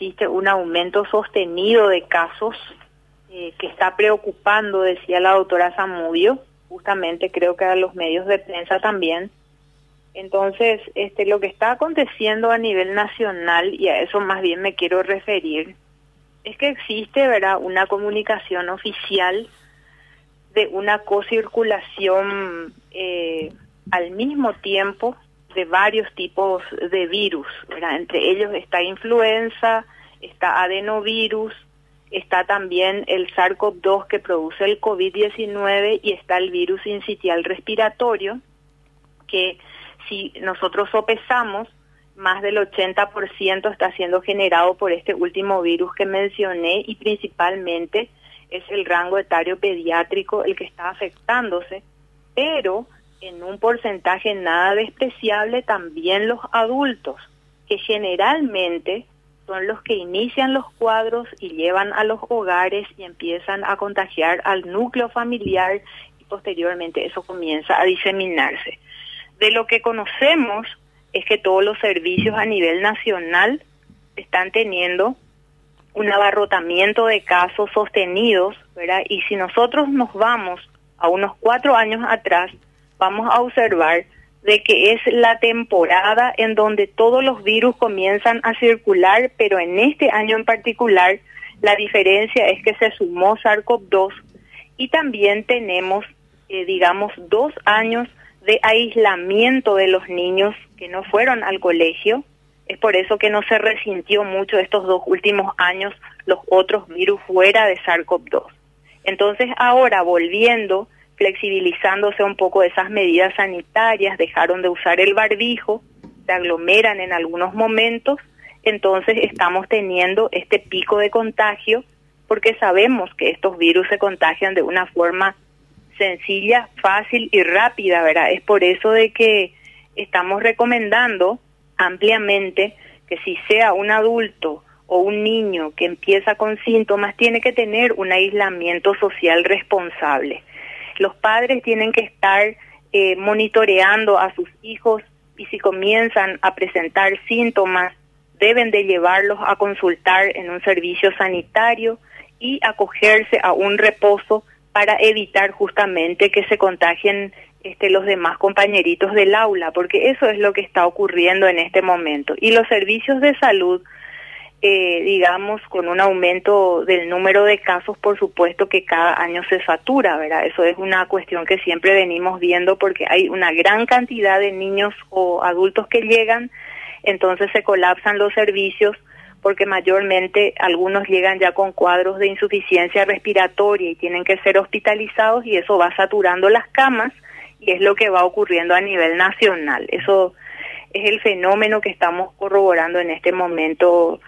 existe un aumento sostenido de casos eh, que está preocupando, decía la doctora Zamudio, justamente creo que a los medios de prensa también. Entonces, este, lo que está aconteciendo a nivel nacional, y a eso más bien me quiero referir, es que existe ¿verdad? una comunicación oficial de una cocirculación eh, al mismo tiempo de varios tipos de virus. Entre ellos está influenza, está adenovirus, está también el SARS-CoV-2 que produce el COVID-19 y está el virus incitial respiratorio, que si nosotros sopesamos, más del 80% está siendo generado por este último virus que mencioné y principalmente es el rango etario pediátrico el que está afectándose, pero en un porcentaje nada despreciable también los adultos, que generalmente son los que inician los cuadros y llevan a los hogares y empiezan a contagiar al núcleo familiar y posteriormente eso comienza a diseminarse. De lo que conocemos es que todos los servicios a nivel nacional están teniendo un abarrotamiento de casos sostenidos, ¿verdad? Y si nosotros nos vamos a unos cuatro años atrás, vamos a observar de que es la temporada en donde todos los virus comienzan a circular, pero en este año en particular la diferencia es que se sumó SARS-CoV-2 y también tenemos, eh, digamos, dos años de aislamiento de los niños que no fueron al colegio. Es por eso que no se resintió mucho estos dos últimos años los otros virus fuera de SARS-CoV-2. Entonces ahora volviendo, flexibilizándose un poco esas medidas sanitarias, dejaron de usar el barbijo, se aglomeran en algunos momentos, entonces estamos teniendo este pico de contagio porque sabemos que estos virus se contagian de una forma sencilla, fácil y rápida, ¿verdad? Es por eso de que estamos recomendando ampliamente que si sea un adulto o un niño que empieza con síntomas, tiene que tener un aislamiento social responsable. Los padres tienen que estar eh, monitoreando a sus hijos y si comienzan a presentar síntomas, deben de llevarlos a consultar en un servicio sanitario y acogerse a un reposo para evitar justamente que se contagien este, los demás compañeritos del aula, porque eso es lo que está ocurriendo en este momento. Y los servicios de salud, eh, digamos, con un aumento del número de casos, por supuesto que cada año se satura, ¿verdad? Eso es una cuestión que siempre venimos viendo porque hay una gran cantidad de niños o adultos que llegan, entonces se colapsan los servicios porque mayormente algunos llegan ya con cuadros de insuficiencia respiratoria y tienen que ser hospitalizados y eso va saturando las camas y es lo que va ocurriendo a nivel nacional. Eso es el fenómeno que estamos corroborando en este momento